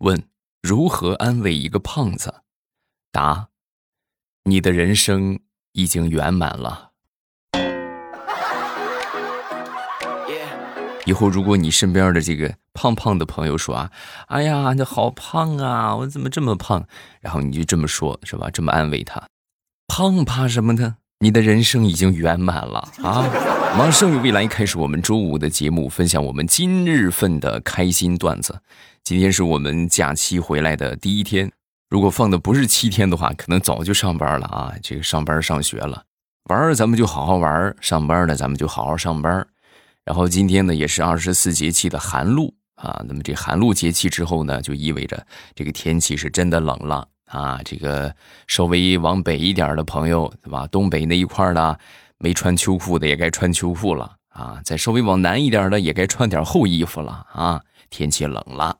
问：如何安慰一个胖子？答：你的人生已经圆满了。以后如果你身边的这个胖胖的朋友说啊，哎呀，你好胖啊，我怎么这么胖？然后你就这么说，是吧？这么安慰他，胖怕什么呢？你的人生已经圆满了啊！马上与未来开始我们周五的节目，分享我们今日份的开心段子。今天是我们假期回来的第一天，如果放的不是七天的话，可能早就上班了啊！这个上班上学了，玩儿咱们就好好玩儿，上班呢咱们就好好上班。然后今天呢也是二十四节气的寒露啊，那么这寒露节气之后呢，就意味着这个天气是真的冷了啊。这个稍微往北一点的朋友，对吧？东北那一块的没穿秋裤的也该穿秋裤了啊。再稍微往南一点的也该穿点厚衣服了啊。天气冷了，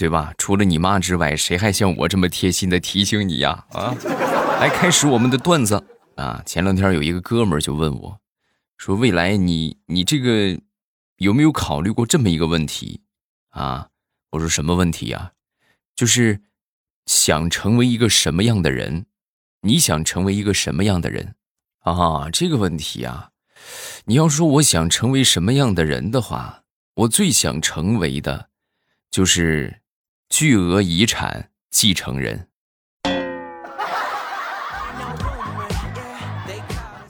对吧？除了你妈之外，谁还像我这么贴心的提醒你呀？啊，来开始我们的段子啊。前两天有一个哥们就问我。说未来你你这个有没有考虑过这么一个问题啊？我说什么问题呀？就是想成为一个什么样的人？你想成为一个什么样的人啊？这个问题啊，你要说我想成为什么样的人的话，我最想成为的，就是巨额遗产继承人。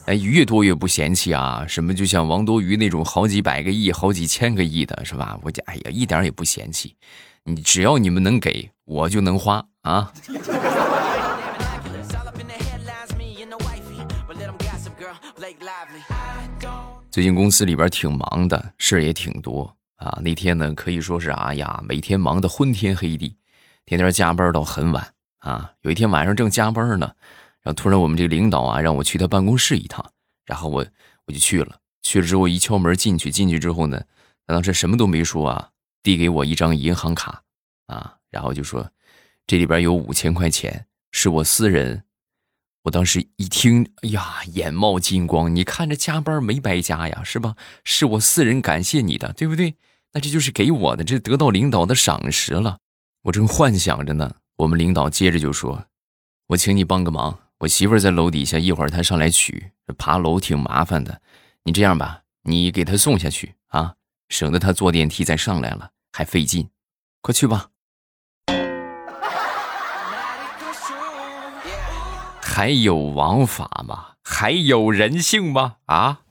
哎，越多越不嫌弃啊！什么就像王多鱼那种好几百个亿、好几千个亿的，是吧？我讲，哎呀，一点也不嫌弃。你只要你们能给我，就能花啊！最近公司里边挺忙的，事儿也挺多啊。那天呢，可以说是哎呀，每天忙得昏天黑地，天天加班到很晚啊。有一天晚上正加班呢。然后突然，我们这个领导啊，让我去他办公室一趟，然后我我就去了。去了之后一敲门进去，进去之后呢，他当时什么都没说啊，递给我一张银行卡啊，然后就说这里边有五千块钱，是我私人。我当时一听，哎呀，眼冒金光，你看这加班没白加呀，是吧？是我私人感谢你的，对不对？那这就是给我的，这得到领导的赏识了。我正幻想着呢，我们领导接着就说：“我请你帮个忙。”我媳妇在楼底下，一会儿她上来取，爬楼挺麻烦的。你这样吧，你给她送下去啊，省得她坐电梯再上来了还费劲。快去吧。还有王法吗？还有人性吗？啊！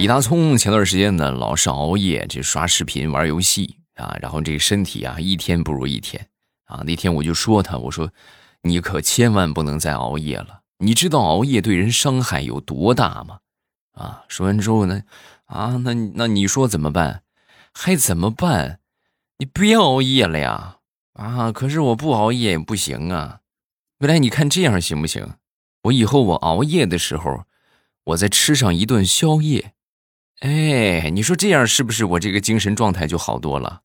李大聪前段时间呢，老是熬夜，这刷视频、玩游戏。啊，然后这身体啊，一天不如一天啊。那天我就说他，我说你可千万不能再熬夜了。你知道熬夜对人伤害有多大吗？啊，说完之后呢，啊，那那你说怎么办？还怎么办？你别熬夜了呀！啊，可是我不熬夜也不行啊。未来你看这样行不行？我以后我熬夜的时候，我再吃上一顿宵夜。哎，你说这样是不是我这个精神状态就好多了？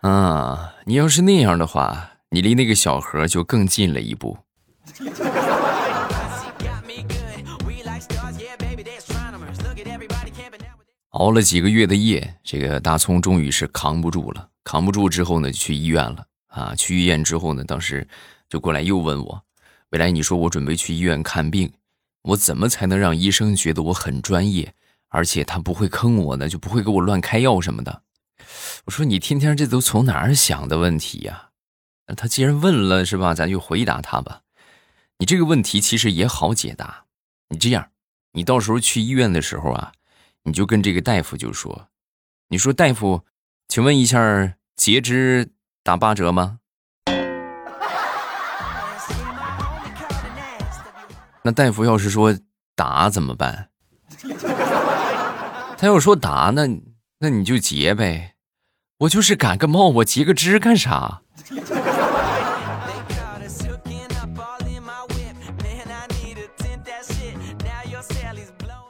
啊，你要是那样的话，你离那个小何就更近了一步。熬了几个月的夜，这个大葱终于是扛不住了。扛不住之后呢，就去医院了。啊，去医院之后呢，当时就过来又问我：“未来，你说我准备去医院看病，我怎么才能让医生觉得我很专业，而且他不会坑我呢，就不会给我乱开药什么的？”我说你天天这都从哪儿想的问题呀？他既然问了是吧，咱就回答他吧。你这个问题其实也好解答。你这样，你到时候去医院的时候啊，你就跟这个大夫就说：“你说大夫，请问一下，截肢打八折吗？”那大夫要是说打怎么办？他要说打，那那你就截呗。我就是感个冒，我截个肢干啥？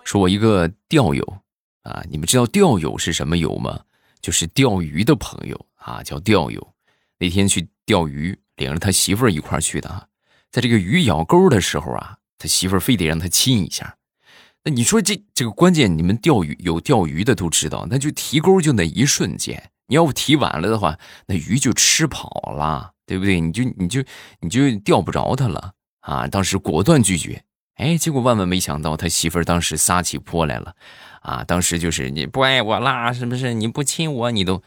说，我一个钓友啊，你们知道钓友是什么友吗？就是钓鱼的朋友啊，叫钓友。那天去钓鱼，领着他媳妇儿一块儿去的啊。在这个鱼咬钩的时候啊，他媳妇儿非得让他亲一下。那你说这这个关键，你们钓鱼有钓鱼的都知道，那就提钩就那一瞬间，你要不提晚了的话，那鱼就吃跑了，对不对？你就你就你就钓不着它了啊！当时果断拒绝，哎，结果万万没想到，他媳妇儿当时撒起泼来了，啊，当时就是你不爱我啦，是不是？你不亲我，你都，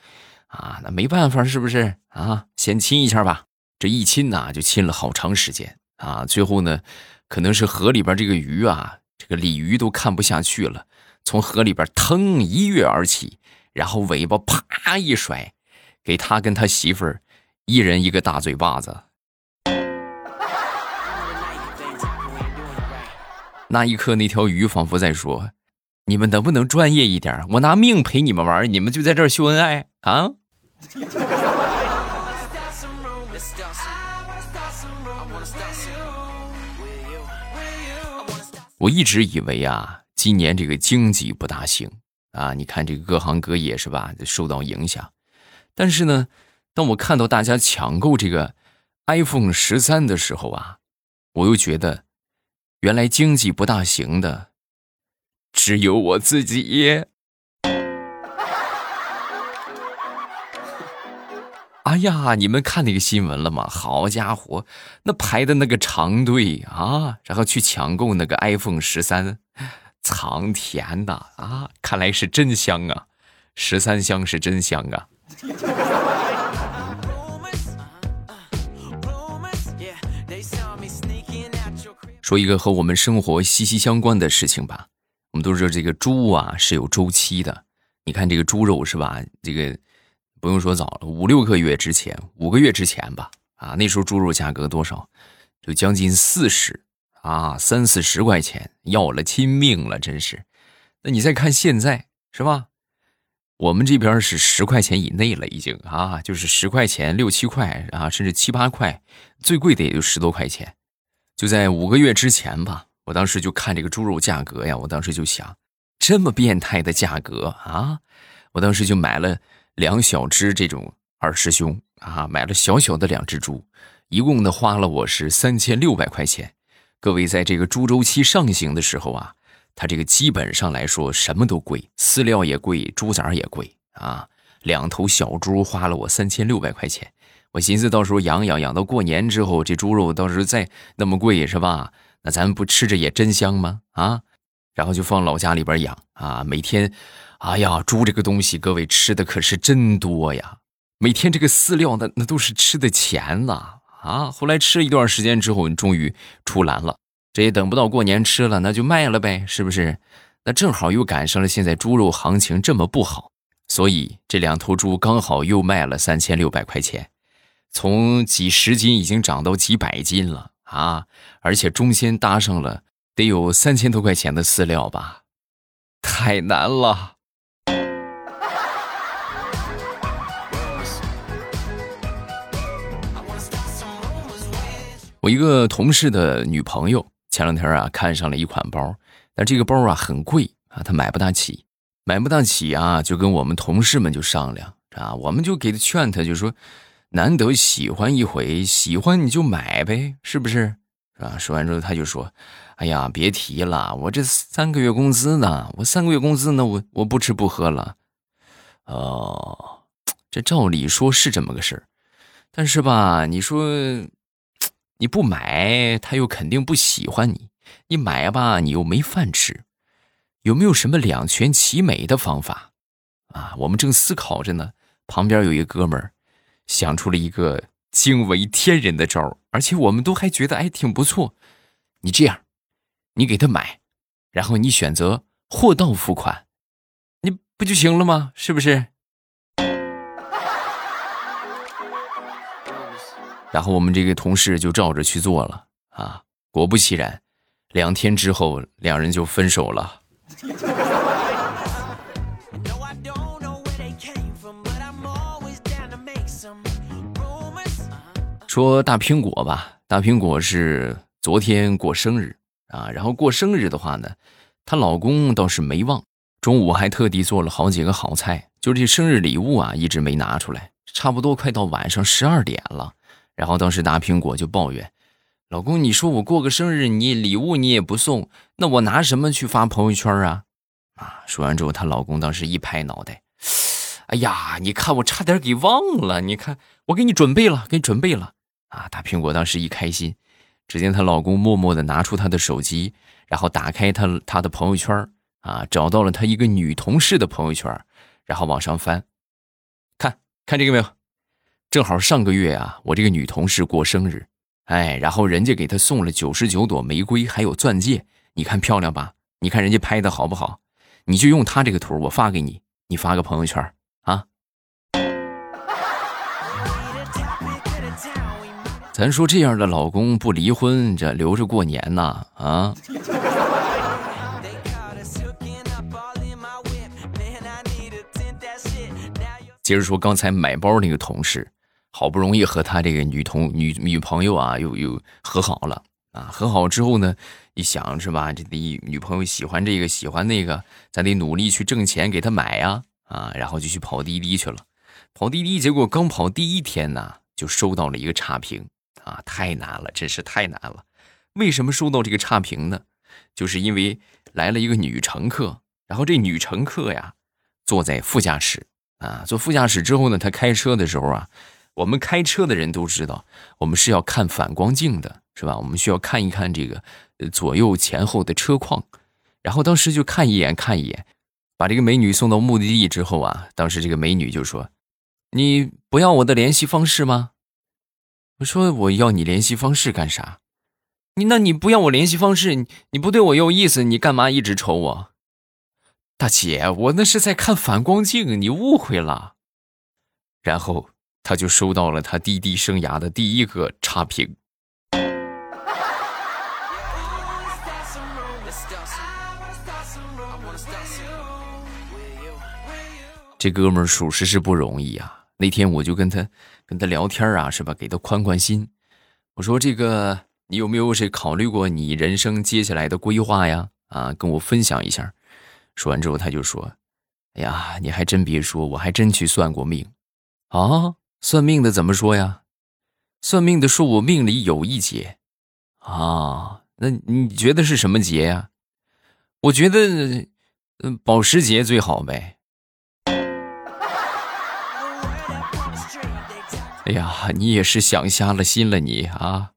啊，那没办法，是不是？啊，先亲一下吧。这一亲呐，就亲了好长时间啊，最后呢，可能是河里边这个鱼啊。这个鲤鱼都看不下去了，从河里边腾一跃而起，然后尾巴啪一甩，给他跟他媳妇儿一人一个大嘴巴子。那一刻，那条鱼仿佛在说：“你们能不能专业一点？我拿命陪你们玩，你们就在这儿秀恩爱啊！”我一直以为啊，今年这个经济不大行啊，你看这个各行各业是吧，受到影响。但是呢，当我看到大家抢购这个 iPhone 十三的时候啊，我又觉得，原来经济不大行的只有我自己。哎呀，你们看那个新闻了吗？好家伙，那排的那个长队啊，然后去抢购那个 iPhone 十三，藏甜的啊！看来是真香啊，十三香是真香啊。说一个和我们生活息息相关的事情吧，我们都知道这个猪啊是有周期的，你看这个猪肉是吧？这个。不用说早了，五六个月之前，五个月之前吧，啊，那时候猪肉价格多少？就将近四十啊，三四十块钱，要了亲命了，真是。那你再看现在，是吧？我们这边是十块钱以内了，已经啊，就是十块钱、六七块啊，甚至七八块，最贵的也就十多块钱。就在五个月之前吧，我当时就看这个猪肉价格呀，我当时就想，这么变态的价格啊，我当时就买了。两小只这种二师兄啊，买了小小的两只猪，一共呢花了我是三千六百块钱。各位在这个猪周期上行的时候啊，它这个基本上来说什么都贵，饲料也贵，猪崽也贵啊。两头小猪花了我三千六百块钱，我寻思到时候养养养到过年之后，这猪肉到时候再那么贵是吧？那咱们不吃着也真香吗？啊，然后就放老家里边养啊，每天。哎呀，猪这个东西，各位吃的可是真多呀！每天这个饲料，那那都是吃的钱呐啊！后来吃了一段时间之后，你终于出栏了。这也等不到过年吃了，那就卖了呗，是不是？那正好又赶上了现在猪肉行情这么不好，所以这两头猪刚好又卖了三千六百块钱，从几十斤已经涨到几百斤了啊！而且中间搭上了得有三千多块钱的饲料吧，太难了。我一个同事的女朋友前两天啊看上了一款包，但这个包啊很贵啊，她买不大起，买不大起啊，就跟我们同事们就商量啊，我们就给她劝她，就说难得喜欢一回，喜欢你就买呗，是不是？啊，说完之后她就说，哎呀，别提了，我这三个月工资呢，我三个月工资呢，我我不吃不喝了。哦，这照理说是这么个事儿，但是吧，你说。你不买，他又肯定不喜欢你；你买吧，你又没饭吃。有没有什么两全其美的方法？啊，我们正思考着呢。旁边有一个哥们儿想出了一个惊为天人的招，而且我们都还觉得哎挺不错。你这样，你给他买，然后你选择货到付款，你不就行了吗？是不是？然后我们这个同事就照着去做了啊，果不其然，两天之后两人就分手了。说大苹果吧，大苹果是昨天过生日啊，然后过生日的话呢，她老公倒是没忘，中午还特地做了好几个好菜，就这生日礼物啊一直没拿出来，差不多快到晚上十二点了。然后当时大苹果就抱怨：“老公，你说我过个生日，你礼物你也不送，那我拿什么去发朋友圈啊？啊！说完之后，她老公当时一拍脑袋，哎呀，你看我差点给忘了，你看我给你准备了，给你准备了啊！大苹果当时一开心，只见她老公默默的拿出她的手机，然后打开她她的朋友圈啊，找到了她一个女同事的朋友圈，然后往上翻，看看这个没有？正好上个月啊，我这个女同事过生日，哎，然后人家给她送了九十九朵玫瑰，还有钻戒，你看漂亮吧？你看人家拍的好不好？你就用她这个图，我发给你，你发个朋友圈啊。咱说这样的老公不离婚，这留着过年呐啊！接着说刚才买包那个同事。好不容易和他这个女同女女朋友啊，又又和好了啊！和好之后呢，一想是吧，这得女朋友喜欢这个喜欢那个，咱得努力去挣钱给她买呀啊！然后就去跑滴滴去了，跑滴滴，结果刚跑第一天呢，就收到了一个差评啊！太难了，真是太难了！为什么收到这个差评呢？就是因为来了一个女乘客，然后这女乘客呀，坐在副驾驶啊，坐副驾驶之后呢，她开车的时候啊。我们开车的人都知道，我们是要看反光镜的，是吧？我们需要看一看这个左右前后的车况。然后当时就看一眼，看一眼，把这个美女送到目的地之后啊，当时这个美女就说：“你不要我的联系方式吗？”我说：“我要你联系方式干啥？你那你不要我联系方式，你你不对我有意思，你干嘛一直瞅我？”大姐，我那是在看反光镜，你误会了。然后。他就收到了他滴滴生涯的第一个差评。这哥们儿属实是不容易啊！那天我就跟他跟他聊天啊，是吧？给他宽宽心。我说：“这个你有没有是考虑过你人生接下来的规划呀？啊，跟我分享一下。”说完之后，他就说：“哎呀，你还真别说，我还真去算过命啊。”算命的怎么说呀？算命的说我命里有一劫，啊，那你觉得是什么劫呀？我觉得，嗯，保时捷最好呗。哎呀，你也是想瞎了心了你啊！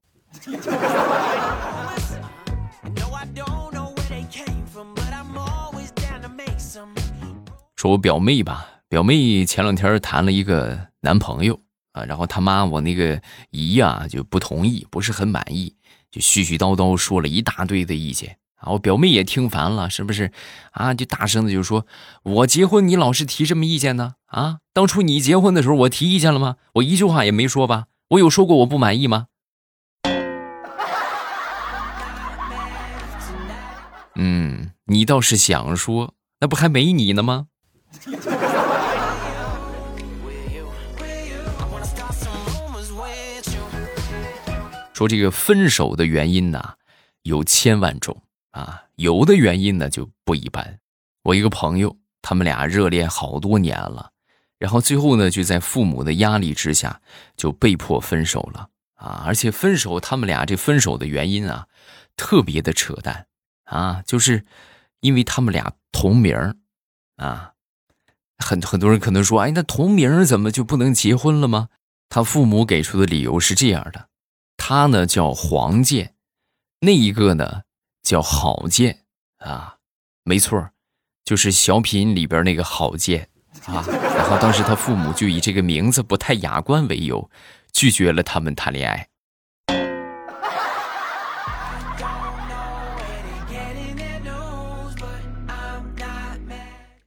说我表妹吧。表妹前两天谈了一个男朋友啊，然后他妈我那个姨呀就不同意，不是很满意，就絮絮叨叨说了一大堆的意见啊。我表妹也听烦了，是不是啊？就大声的就说：“我结婚你老是提什么意见呢？啊，当初你结婚的时候我提意见了吗？我一句话也没说吧？我有说过我不满意吗？” 嗯，你倒是想说，那不还没你呢吗？说这个分手的原因呢，有千万种啊，有的原因呢就不一般。我一个朋友，他们俩热恋好多年了，然后最后呢就在父母的压力之下就被迫分手了啊！而且分手，他们俩这分手的原因啊，特别的扯淡啊，就是因为他们俩同名啊。很很多人可能说，哎，那同名怎么就不能结婚了吗？他父母给出的理由是这样的。他呢叫黄健，那一个呢叫郝建啊，没错，就是小品里边那个郝建啊。然后当时他父母就以这个名字不太雅观为由，拒绝了他们谈恋爱。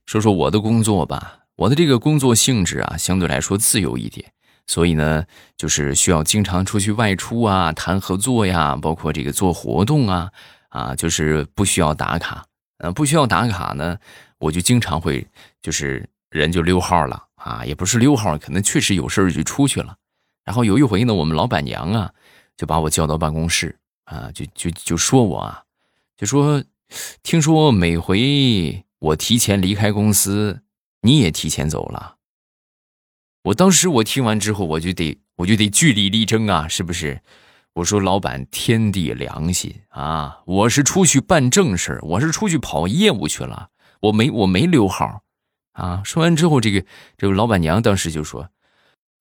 说说我的工作吧，我的这个工作性质啊，相对来说自由一点。所以呢，就是需要经常出去外出啊，谈合作呀，包括这个做活动啊，啊，就是不需要打卡，呃，不需要打卡呢，我就经常会就是人就溜号了啊，也不是溜号，可能确实有事儿就出去了。然后有一回呢，我们老板娘啊就把我叫到办公室啊，就就就说我啊，就说听说每回我提前离开公司，你也提前走了。我当时我听完之后，我就得我就得据理力争啊，是不是？我说老板，天地良心啊，我是出去办正事我是出去跑业务去了，我没我没溜号，啊。说完之后，这个这个老板娘当时就说：“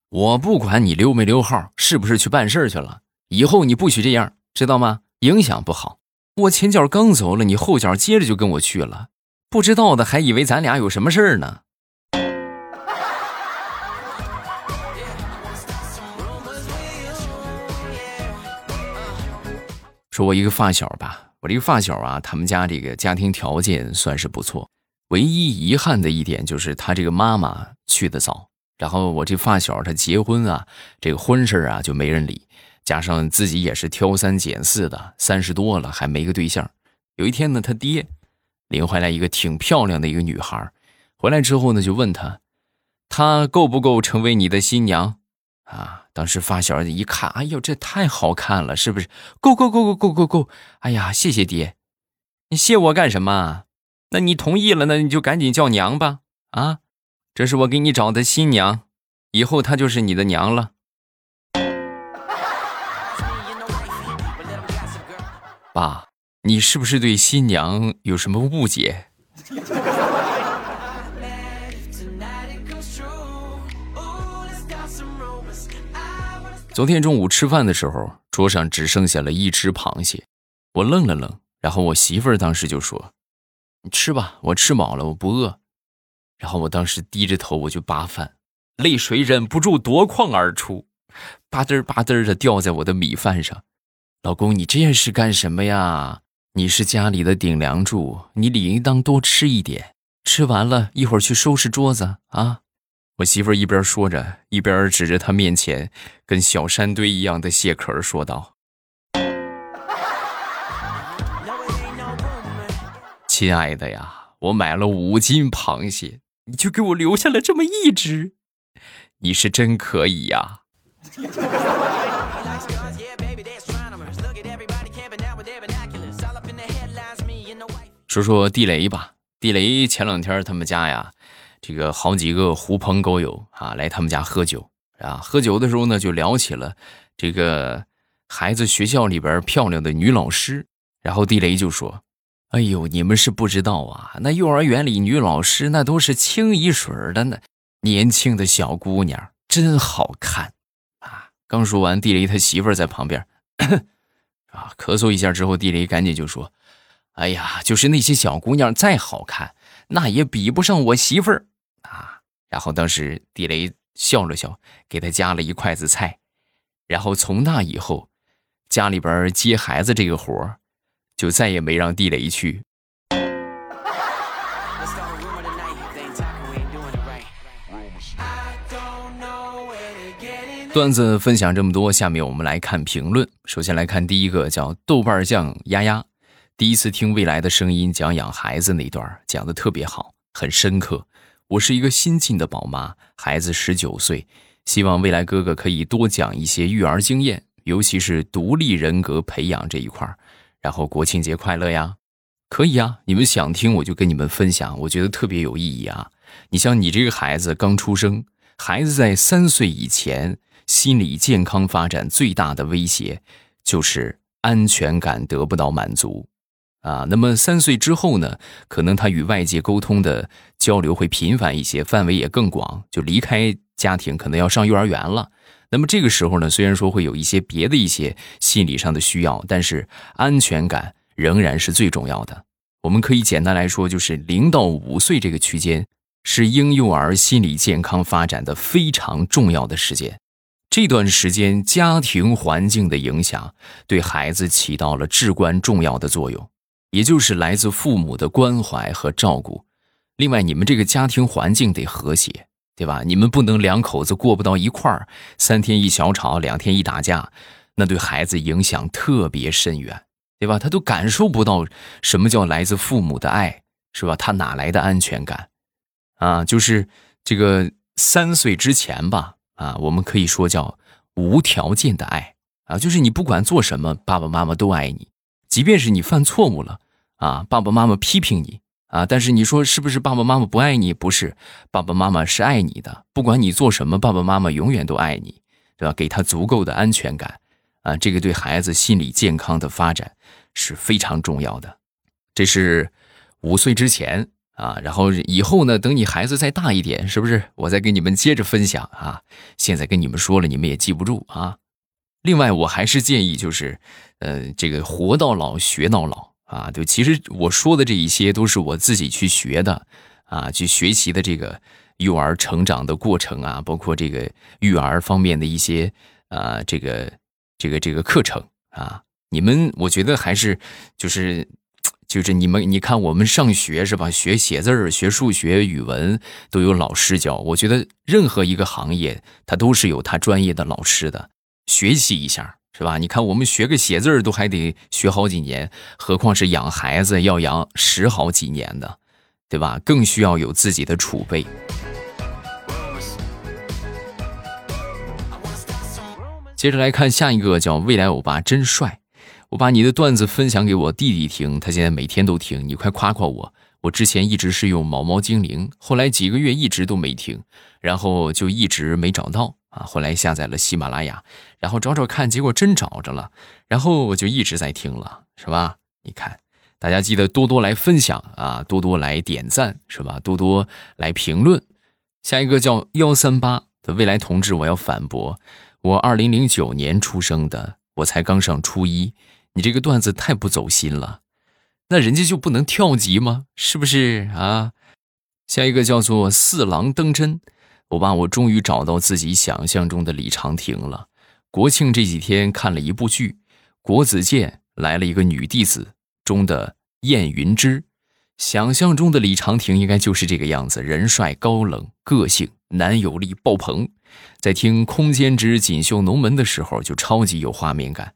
我不管你溜没溜号，是不是去办事去了，以后你不许这样，知道吗？影响不好。我前脚刚走了，你后脚接着就跟我去了，不知道的还以为咱俩有什么事儿呢。”说我一个发小吧，我这个发小啊，他们家这个家庭条件算是不错，唯一遗憾的一点就是他这个妈妈去的早，然后我这发小他结婚啊，这个婚事啊就没人理，加上自己也是挑三拣四的，三十多了还没个对象。有一天呢，他爹领回来一个挺漂亮的一个女孩，回来之后呢，就问他，她够不够成为你的新娘？啊！当时发小一看，哎呦，这太好看了，是不是？够够够够够够够！哎呀，谢谢爹，你谢我干什么？那你同意了，那你就赶紧叫娘吧！啊，这是我给你找的新娘，以后她就是你的娘了。爸，你是不是对新娘有什么误解？昨天中午吃饭的时候，桌上只剩下了一只螃蟹，我愣了愣，然后我媳妇儿当时就说：“你吃吧，我吃饱了，我不饿。”然后我当时低着头我就扒饭，泪水忍不住夺眶而出，吧嗒吧嗒的掉在我的米饭上。老公，你这是干什么呀？你是家里的顶梁柱，你理应当多吃一点，吃完了一会儿去收拾桌子啊。我媳妇儿一边说着，一边指着他面前跟小山堆一样的蟹壳说道：“亲爱的呀，我买了五斤螃蟹，你就给我留下了这么一只，你是真可以呀。”说说地雷吧，地雷前两天他们家呀。这个好几个狐朋狗友啊，来他们家喝酒啊。喝酒的时候呢，就聊起了这个孩子学校里边漂亮的女老师。然后地雷就说：“哎呦，你们是不知道啊，那幼儿园里女老师那都是清一水的呢，年轻的小姑娘真好看啊。”刚说完，地雷他媳妇在旁边 啊咳嗽一下之后，地雷赶紧就说：“哎呀，就是那些小姑娘再好看。”那也比不上我媳妇儿啊！然后当时地雷笑了笑，给他夹了一筷子菜，然后从那以后，家里边接孩子这个活，就再也没让地雷去。段子分享这么多，下面我们来看评论。首先来看第一个，叫豆瓣酱丫丫。第一次听未来的声音讲养孩子那段讲的特别好，很深刻。我是一个新晋的宝妈，孩子十九岁，希望未来哥哥可以多讲一些育儿经验，尤其是独立人格培养这一块然后国庆节快乐呀！可以啊，你们想听我就跟你们分享，我觉得特别有意义啊。你像你这个孩子刚出生，孩子在三岁以前心理健康发展最大的威胁就是安全感得不到满足。啊，那么三岁之后呢？可能他与外界沟通的交流会频繁一些，范围也更广，就离开家庭，可能要上幼儿园了。那么这个时候呢，虽然说会有一些别的一些心理上的需要，但是安全感仍然是最重要的。我们可以简单来说，就是零到五岁这个区间是婴幼儿心理健康发展的非常重要的时间。这段时间家庭环境的影响对孩子起到了至关重要的作用。也就是来自父母的关怀和照顾，另外你们这个家庭环境得和谐，对吧？你们不能两口子过不到一块儿，三天一小吵，两天一打架，那对孩子影响特别深远，对吧？他都感受不到什么叫来自父母的爱，是吧？他哪来的安全感？啊，就是这个三岁之前吧，啊，我们可以说叫无条件的爱啊，就是你不管做什么，爸爸妈妈都爱你。即便是你犯错误了啊，爸爸妈妈批评你啊，但是你说是不是爸爸妈妈不爱你？不是，爸爸妈妈是爱你的。不管你做什么，爸爸妈妈永远都爱你，对吧？给他足够的安全感啊，这个对孩子心理健康的发展是非常重要的。这是五岁之前啊，然后以后呢，等你孩子再大一点，是不是？我再给你们接着分享啊。现在跟你们说了，你们也记不住啊。另外，我还是建议就是，呃，这个活到老学到老啊。就其实我说的这一些都是我自己去学的啊，去学习的这个幼儿成长的过程啊，包括这个育儿方面的一些啊，这个这个这个课程啊。你们我觉得还是就是就是你们你看我们上学是吧？学写字儿、学数学、语文都有老师教。我觉得任何一个行业，它都是有它专业的老师的。学习一下是吧？你看我们学个写字儿都还得学好几年，何况是养孩子要养十好几年的，对吧？更需要有自己的储备。接着来看下一个，叫未来欧巴真帅。我把你的段子分享给我弟弟听，他现在每天都听。你快夸夸我！我之前一直是用毛毛精灵，后来几个月一直都没听，然后就一直没找到。啊，后来下载了喜马拉雅，然后找找看，结果真找着了，然后我就一直在听了，是吧？你看，大家记得多多来分享啊，多多来点赞，是吧？多多来评论。下一个叫幺三八的未来同志，我要反驳，我二零零九年出生的，我才刚上初一，你这个段子太不走心了，那人家就不能跳级吗？是不是啊？下一个叫做四郎登真。我爸，我终于找到自己想象中的李长亭了。国庆这几天看了一部剧，《国子监来了一个女弟子》中的燕云之，想象中的李长亭应该就是这个样子，人帅、高冷、个性、男友力爆棚。在听《空间之锦绣龙门》的时候，就超级有画面感。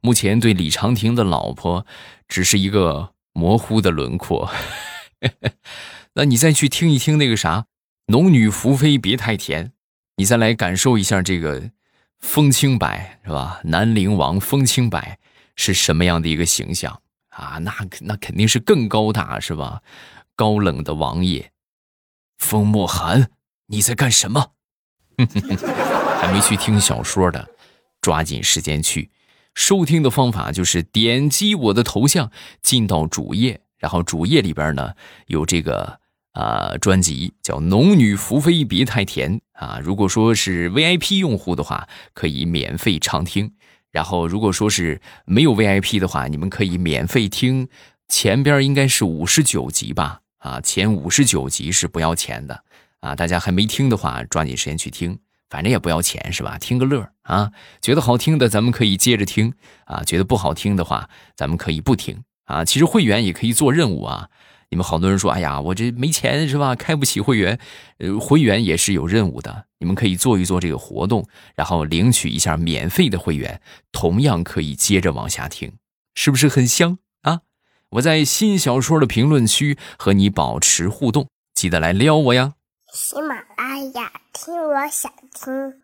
目前对李长亭的老婆只是一个模糊的轮廓。那你再去听一听那个啥。农女福妃别太甜，你再来感受一下这个风清白是吧？南陵王风清白是什么样的一个形象啊？那那肯定是更高大是吧？高冷的王爷，风莫寒，你在干什么？还没去听小说的，抓紧时间去收听的方法就是点击我的头像进到主页，然后主页里边呢有这个。啊，专辑叫《农女福妃别太甜》啊。如果说是 VIP 用户的话，可以免费畅听；然后如果说是没有 VIP 的话，你们可以免费听前边应该是五十九集吧？啊，前五十九集是不要钱的啊。大家还没听的话，抓紧时间去听，反正也不要钱是吧？听个乐啊。觉得好听的，咱们可以接着听啊；觉得不好听的话，咱们可以不听啊。其实会员也可以做任务啊。你们好多人说：“哎呀，我这没钱是吧？开不起会员，呃，会员也是有任务的。你们可以做一做这个活动，然后领取一下免费的会员，同样可以接着往下听，是不是很香啊？我在新小说的评论区和你保持互动，记得来撩我呀！喜马拉雅听，我想听。